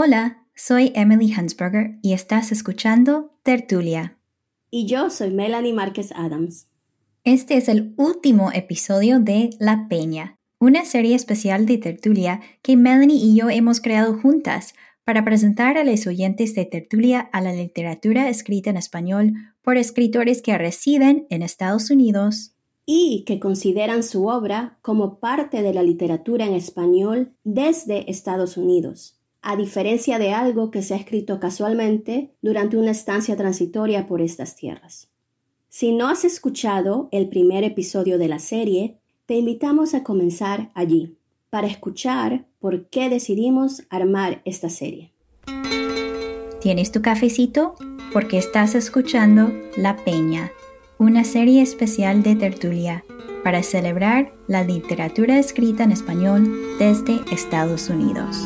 Hola, soy Emily Hansberger y estás escuchando Tertulia. Y yo soy Melanie Márquez Adams. Este es el último episodio de La Peña, una serie especial de Tertulia que Melanie y yo hemos creado juntas para presentar a los oyentes de Tertulia a la literatura escrita en español por escritores que residen en Estados Unidos y que consideran su obra como parte de la literatura en español desde Estados Unidos a diferencia de algo que se ha escrito casualmente durante una estancia transitoria por estas tierras. Si no has escuchado el primer episodio de la serie, te invitamos a comenzar allí, para escuchar por qué decidimos armar esta serie. ¿Tienes tu cafecito? Porque estás escuchando La Peña, una serie especial de tertulia para celebrar la literatura escrita en español desde Estados Unidos.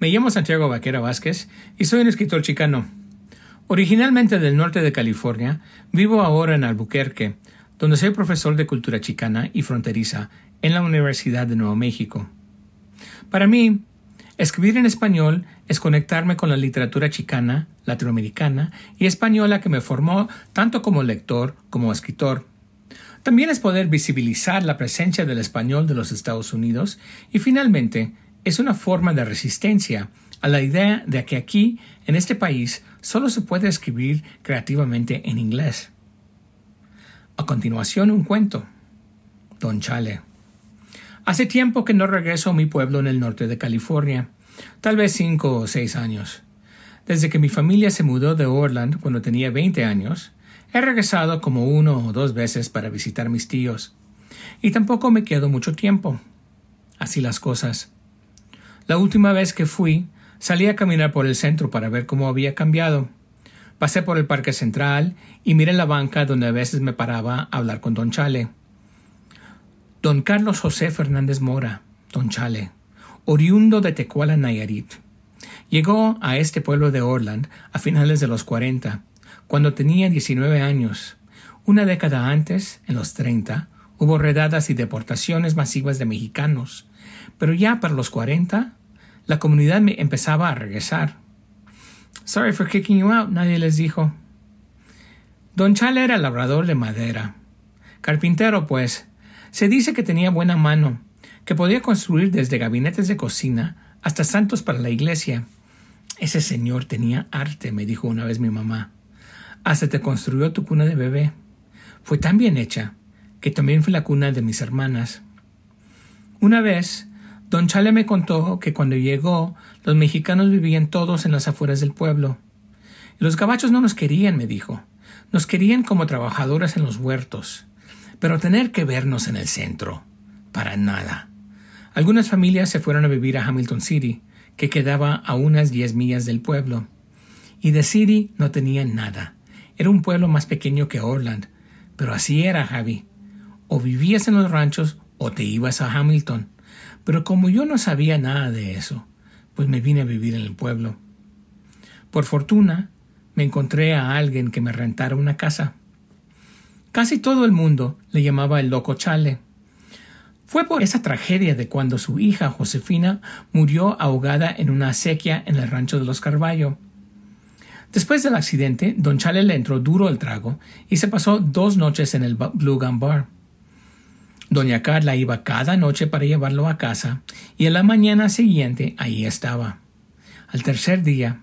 Me llamo Santiago Vaquera Vázquez y soy un escritor chicano. Originalmente del norte de California, vivo ahora en Albuquerque, donde soy profesor de cultura chicana y fronteriza en la Universidad de Nuevo México. Para mí, escribir en español es conectarme con la literatura chicana, latinoamericana y española que me formó tanto como lector como escritor. También es poder visibilizar la presencia del español de los Estados Unidos y finalmente es una forma de resistencia a la idea de que aquí, en este país, solo se puede escribir creativamente en inglés. A continuación, un cuento. Don Chale. Hace tiempo que no regreso a mi pueblo en el norte de California, tal vez cinco o seis años. Desde que mi familia se mudó de Orland cuando tenía 20 años, he regresado como uno o dos veces para visitar mis tíos. Y tampoco me quedo mucho tiempo. Así las cosas. La última vez que fui, salí a caminar por el centro para ver cómo había cambiado. Pasé por el Parque Central y miré la banca donde a veces me paraba a hablar con don Chale. Don Carlos José Fernández Mora, don Chale, oriundo de Tecuala, Nayarit. Llegó a este pueblo de Orland a finales de los 40, cuando tenía 19 años. Una década antes, en los 30, hubo redadas y deportaciones masivas de mexicanos, pero ya para los 40 la comunidad me empezaba a regresar. Sorry for kicking you out, nadie les dijo. Don Chale era labrador de madera. Carpintero, pues. Se dice que tenía buena mano, que podía construir desde gabinetes de cocina hasta santos para la iglesia. Ese señor tenía arte, me dijo una vez mi mamá. Hasta te construyó tu cuna de bebé. Fue tan bien hecha que también fue la cuna de mis hermanas. Una vez Don Chale me contó que cuando llegó, los mexicanos vivían todos en las afueras del pueblo. Los gabachos no nos querían, me dijo. Nos querían como trabajadoras en los huertos. Pero tener que vernos en el centro. Para nada. Algunas familias se fueron a vivir a Hamilton City, que quedaba a unas diez millas del pueblo. Y de City no tenían nada. Era un pueblo más pequeño que Orland. Pero así era, Javi. O vivías en los ranchos o te ibas a Hamilton. Pero como yo no sabía nada de eso, pues me vine a vivir en el pueblo. Por fortuna, me encontré a alguien que me rentara una casa. Casi todo el mundo le llamaba el loco Chale. Fue por esa tragedia de cuando su hija Josefina murió ahogada en una acequia en el rancho de los Carballo. Después del accidente, don Chale le entró duro el trago y se pasó dos noches en el Blue Gun Bar. Doña Carla iba cada noche para llevarlo a casa y en la mañana siguiente ahí estaba. Al tercer día,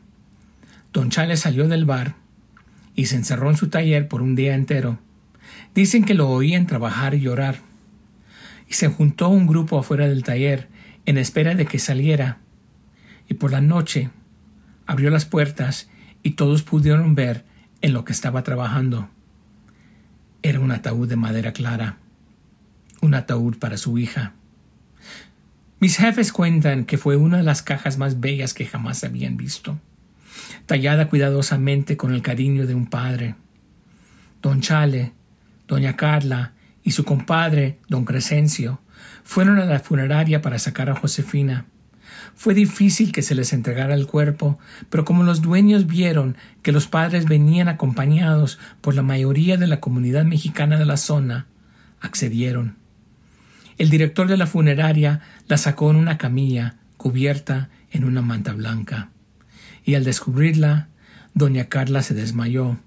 don Chale salió del bar y se encerró en su taller por un día entero. Dicen que lo oían trabajar y llorar. Y se juntó un grupo afuera del taller en espera de que saliera. Y por la noche abrió las puertas y todos pudieron ver en lo que estaba trabajando. Era un ataúd de madera clara un ataúd para su hija. Mis jefes cuentan que fue una de las cajas más bellas que jamás habían visto, tallada cuidadosamente con el cariño de un padre. Don Chale, doña Carla y su compadre, don Crescencio, fueron a la funeraria para sacar a Josefina. Fue difícil que se les entregara el cuerpo, pero como los dueños vieron que los padres venían acompañados por la mayoría de la comunidad mexicana de la zona, accedieron. El director de la funeraria la sacó en una camilla cubierta en una manta blanca, y al descubrirla, doña Carla se desmayó.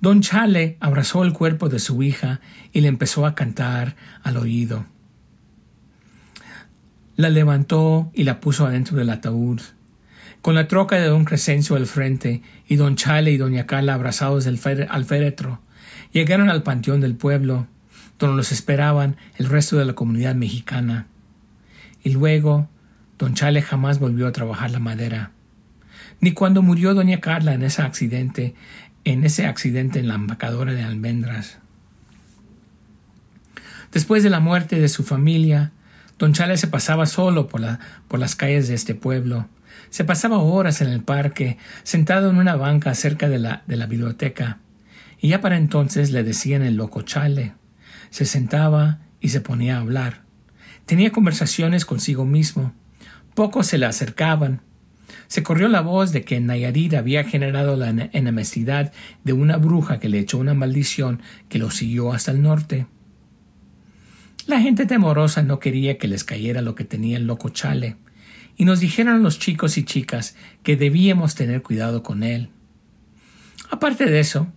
Don Chale abrazó el cuerpo de su hija y le empezó a cantar al oído. La levantó y la puso adentro del ataúd. Con la troca de don Crescencio al frente y don Chale y doña Carla abrazados al féretro, llegaron al panteón del pueblo, donde los esperaban el resto de la comunidad mexicana. Y luego, don Chale jamás volvió a trabajar la madera. Ni cuando murió doña Carla en ese accidente, en ese accidente en la embacadora de almendras. Después de la muerte de su familia, Don Chale se pasaba solo por, por las calles de este pueblo. Se pasaba horas en el parque, sentado en una banca cerca de la, de la biblioteca. Y ya para entonces le decían el loco Chale. Se sentaba y se ponía a hablar. Tenía conversaciones consigo mismo. Pocos se le acercaban. Se corrió la voz de que Nayarit había generado la enemistad de una bruja que le echó una maldición que lo siguió hasta el norte. La gente temorosa no quería que les cayera lo que tenía el loco Chale, y nos dijeron los chicos y chicas que debíamos tener cuidado con él. Aparte de eso,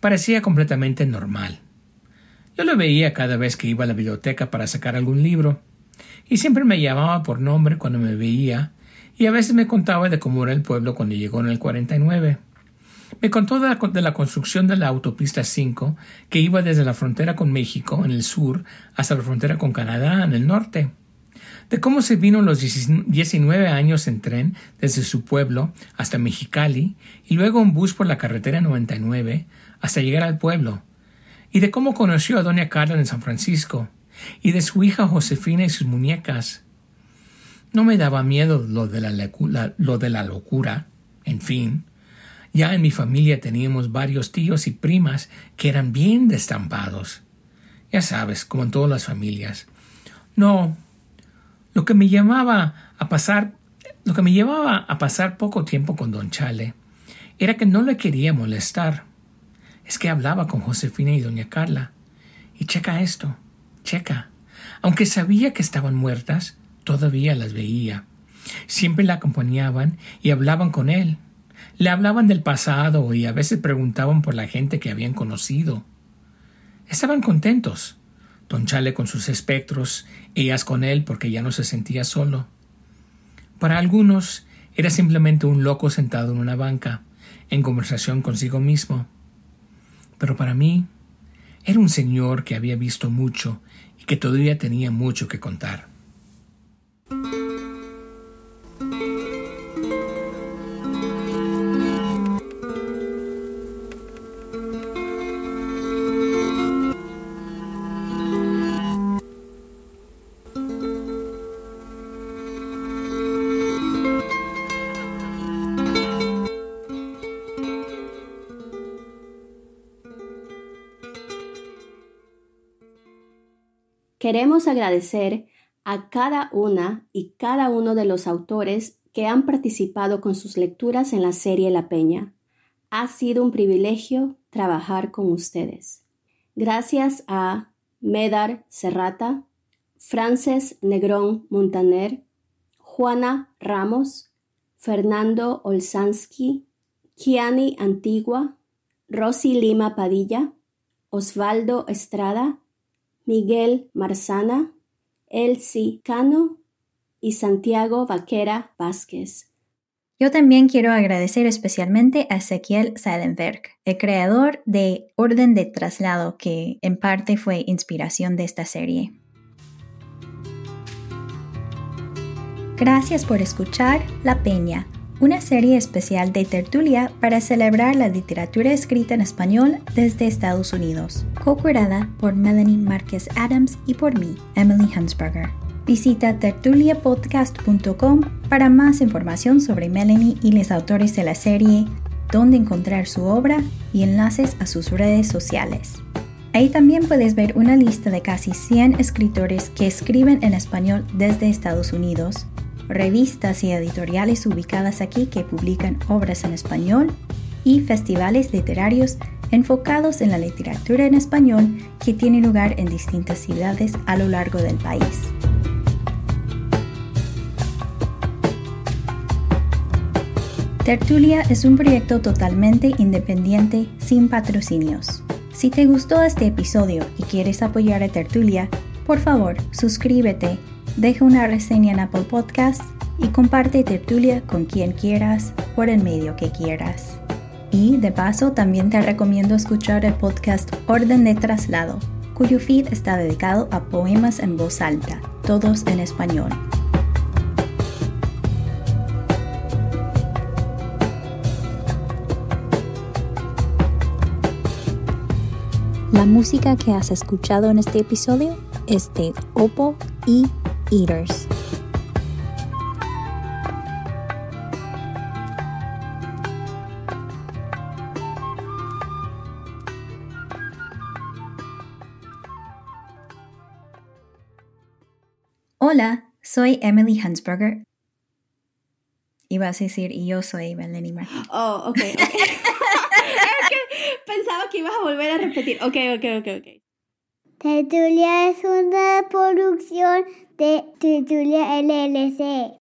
parecía completamente normal. Yo lo veía cada vez que iba a la biblioteca para sacar algún libro, y siempre me llamaba por nombre cuando me veía, y a veces me contaba de cómo era el pueblo cuando llegó en el 49. Me contó de la, construcción de la autopista 5 que iba desde la frontera con México en el sur hasta la frontera con Canadá en el norte. De cómo se vino los 19 años en tren desde su pueblo hasta Mexicali y luego en bus por la carretera 99 hasta llegar al pueblo. Y de cómo conoció a Doña Carla en San Francisco y de su hija Josefina y sus muñecas. No me daba miedo lo de la, lo de la locura, en fin, ya en mi familia teníamos varios tíos y primas que eran bien destampados. Ya sabes, como en todas las familias. No, lo que me llamaba a pasar, lo que me llevaba a pasar poco tiempo con don Chale era que no le quería molestar. Es que hablaba con Josefina y doña Carla. Y checa esto, checa. Aunque sabía que estaban muertas, todavía las veía. Siempre la acompañaban y hablaban con él. Le hablaban del pasado y a veces preguntaban por la gente que habían conocido. Estaban contentos. Don Chale con sus espectros, ellas con él porque ya no se sentía solo. Para algunos era simplemente un loco sentado en una banca, en conversación consigo mismo. Pero para mí era un señor que había visto mucho y que todavía tenía mucho que contar. Queremos agradecer a cada una y cada uno de los autores que han participado con sus lecturas en la serie La Peña. Ha sido un privilegio trabajar con ustedes. Gracias a Medar Serrata, Frances Negrón Montaner, Juana Ramos, Fernando Olsansky, Kiani Antigua, Rosy Lima Padilla, Osvaldo Estrada, Miguel Marzana, Elsie Cano y Santiago Vaquera Vázquez. Yo también quiero agradecer especialmente a Ezequiel Seidenberg, el creador de Orden de Traslado, que en parte fue inspiración de esta serie. Gracias por escuchar La Peña, una serie especial de tertulia para celebrar la literatura escrita en español desde Estados Unidos, co-curada por Melanie Márquez Adams y por mí, Emily Hansberger. Visita tertuliapodcast.com para más información sobre Melanie y los autores de la serie, dónde encontrar su obra y enlaces a sus redes sociales. Ahí también puedes ver una lista de casi 100 escritores que escriben en español desde Estados Unidos revistas y editoriales ubicadas aquí que publican obras en español y festivales literarios enfocados en la literatura en español que tienen lugar en distintas ciudades a lo largo del país. Tertulia es un proyecto totalmente independiente sin patrocinios. Si te gustó este episodio y quieres apoyar a Tertulia, por favor, suscríbete, deja una reseña en Apple Podcasts y comparte Tertulia con quien quieras por el medio que quieras. Y de paso también te recomiendo escuchar el podcast Orden de Traslado, cuyo feed está dedicado a poemas en voz alta, todos en español. La música que has escuchado en este episodio es de Oppo y Eaters. Hola, soy Emily Hansberger. Ibas a decir, y yo soy Melanie Martin. Oh, ok, ok. Pensaba que ibas a volver a repetir. Ok, ok, ok, ok. Tertulia es una producción de Tertulia LLC.